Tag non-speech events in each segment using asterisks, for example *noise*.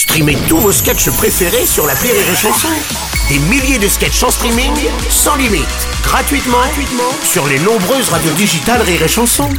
Streamez tous vos sketchs préférés sur la Rire et Chanson. Des milliers de sketchs en streaming, sans limite, gratuitement, gratuitement sur les nombreuses radios digitales Rire et Chanson.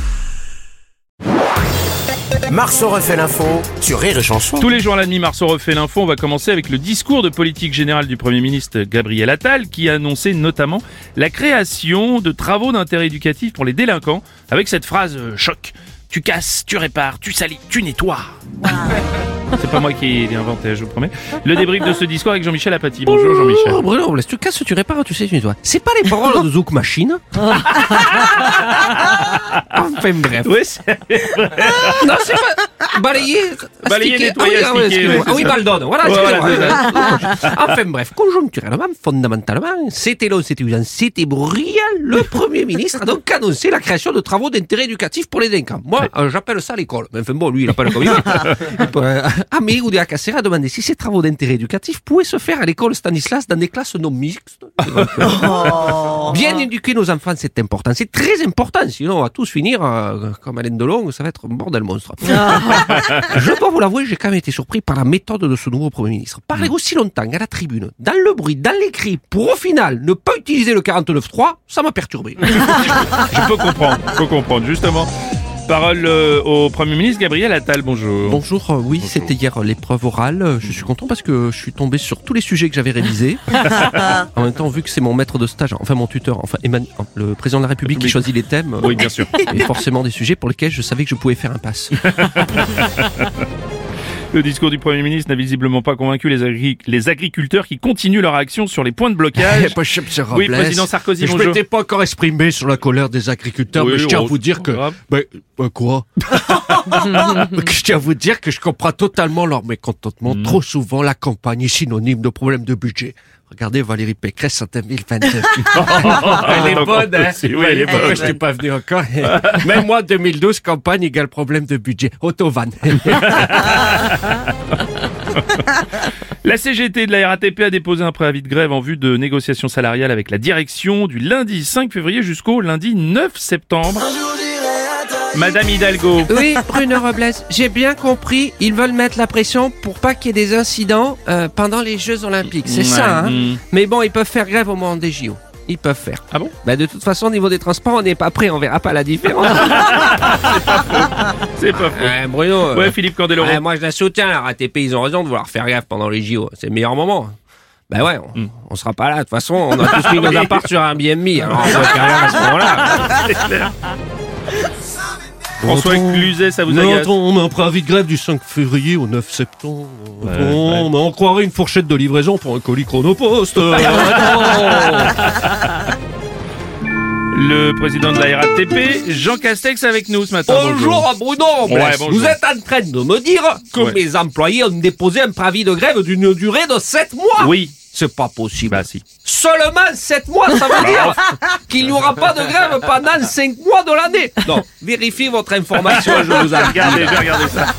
Marceau refait l'info sur Rire et Chanson. Tous les jours à la nuit, Marceau refait l'info. On va commencer avec le discours de politique générale du Premier ministre Gabriel Attal, qui a annoncé notamment la création de travaux d'intérêt éducatif pour les délinquants, avec cette phrase euh, choc. Tu casses, tu répares, tu salis, tu nettoies. *laughs* C'est pas moi qui l'ai inventé, je vous promets. Le débrief de ce discours avec Jean-Michel Apathy. Bonjour Jean-Michel. Oh, Bruno Robles, tu casses, tu répares, tu sais, tu nettoies. C'est pas les paroles de Zouk Machine *laughs* Enfin bref. Oui, c'est- Non, c'est pas... Balayer... Balayer, astiquer. nettoyer, ah oui, ah oui, astiquer, oui, Ah oui. Baldon, voilà, voilà, *laughs* Enfin bref, conjoncturellement, fondamentalement, c'était long, c'était usant, c'était brillant. Le Premier ministre a donc annoncé la création de travaux d'intérêt éducatif pour les délinquants. Moi, euh, j'appelle ça l'école. Mais enfin bon, lui, il appelle comme il veut. *laughs* *laughs* Amé ou de la Cassera a demandé si ces travaux d'intérêt éducatif pouvaient se faire à l'école Stanislas dans des classes non mixtes. *laughs* Bien éduquer nos enfants, c'est important. C'est très important, sinon on va tous finir euh, comme Alain Delon, ça va être un bordel monstre. *laughs* Je dois vous l'avouer, j'ai quand même été surpris par la méthode de ce nouveau Premier ministre. Parler aussi longtemps à la tribune, dans le bruit, dans les cris, pour au final ne pas utiliser le 49.3, ça m'a perturbé. je peux comprendre, je peux comprendre. Justement, parole euh, au Premier ministre Gabriel Attal. Bonjour. Bonjour, euh, oui, c'était hier euh, l'épreuve orale. Je suis content parce que je suis tombé sur tous les sujets que j'avais révisés. *laughs* en même temps, vu que c'est mon maître de stage, enfin mon tuteur, enfin Emmanuel- le président de la République qui choisit les thèmes, Oui, bien sûr. et forcément des sujets pour lesquels je savais que je pouvais faire un pass. *laughs* Le discours du Premier ministre n'a visiblement pas convaincu les, agri- les agriculteurs qui continuent leur action sur les points de blocage. *laughs* Oui, président Sarkozy, Je bonjour. m'étais pas encore exprimé sur la colère des agriculteurs, Oui, mais je tiens à vous dire que... Ben, ben quoi? *laughs* *laughs* Je tiens à vous dire que je comprends totalement leur mécontentement. Hmm. Trop souvent, la campagne est synonyme de problème de budget. Regardez Valérie Pécresse en 2022. *laughs* elle est bonne, hein? Oui, elle est bonne. Moi, je suis pas venu encore. *laughs* *laughs* Même moi, 2012, campagne égale problème de budget. Autovan. La CGT de la RATP a déposé un préavis de grève en vue de négociations salariales avec la direction du lundi 5 février jusqu'au lundi 9 septembre. Madame Hidalgo. Oui, Bruno Robles, j'ai bien compris. Ils veulent mettre la pression pour pas qu'il y ait des incidents euh, pendant les Jeux Olympiques. C'est ça, hein Mm. Mais bon, ils peuvent faire grève au moment des JO. Ils peuvent faire. Ah bon Bah, de toute façon, au niveau des transports, on n'est pas prêt. On verra pas la différence. *laughs* C'est pas faux. Ouais, Bruno. euh, Ouais, Philippe Candeloro. moi, je la soutiens. La RATP, ils ont raison de vouloir faire grève pendant les JO. C'est le meilleur moment. Bah ouais, on, on sera pas là. De toute façon, on a tous mis *laughs* nos apparts sur un BMI. Alors, on peut faire grève à ce moment-là. *laughs* François Cluzet, ça vous agace on met un préavis de grève du 5 février au 9 septembre. Ouais, Attends, mais on croirait une fourchette de livraison pour un colis chronopost. *laughs* Le président de la RATP, Jean Castex, avec nous ce matin. Bonjour Bruno Robles. Ouais, bonjour. Vous êtes en train de me dire que Ouais. mes employés ont déposé un préavis de grève d'une durée de 7 mois Oui. C'est pas possible. Bah si. Seulement 7 mois, ça veut dire qu'il n'y aura pas de grève pendant 5 mois de l'année. Non, vérifiez votre information, je vous en Regardez, ça.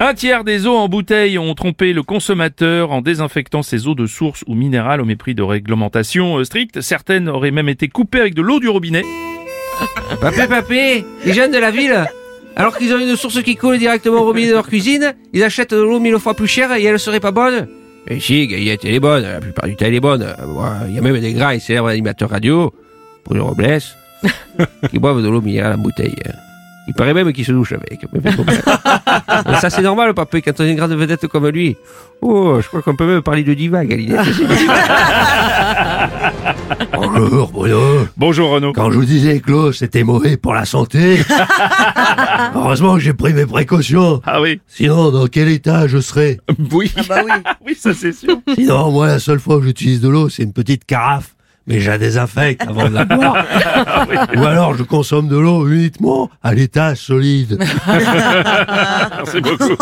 Un tiers des eaux en bouteille ont trompé le consommateur en désinfectant ses eaux de source ou minérales au mépris de réglementations euh, strictes. Certaines auraient même été coupées avec de l'eau du robinet. Papé, papé, les jeunes de la ville, alors qu'ils ont une source qui coule directement au robinet de leur cuisine, ils achètent de l'eau mille fois plus chère et elle serait pas bonne Et si, Gaillette, elle est bonne, la plupart du temps elle est bonne. Il y a même des gras et célèbres animateurs radio, Bruno Robles, *laughs* qui boivent de l'eau minérale en bouteille. Il paraît même qu'ils se douchent avec. Mais ça c'est normal, papé, quand on est une grande vedette comme lui. Oh, je crois qu'on peut même parler de diva, Galinette. *laughs* *laughs* Bonjour Bruno. Bonjour Renaud. Quand je vous disais que l'eau c'était mauvais pour la santé, *laughs* heureusement que j'ai pris mes précautions. Ah oui. Sinon, dans quel état je serais? *laughs* Oui. bah oui. oui, ça c'est sûr. Sinon, moi, la seule fois que j'utilise de l'eau, c'est une petite carafe. Mais je la désinfecte avant de la boire. Ou alors, je consomme de l'eau uniquement à l'état solide. Merci beaucoup.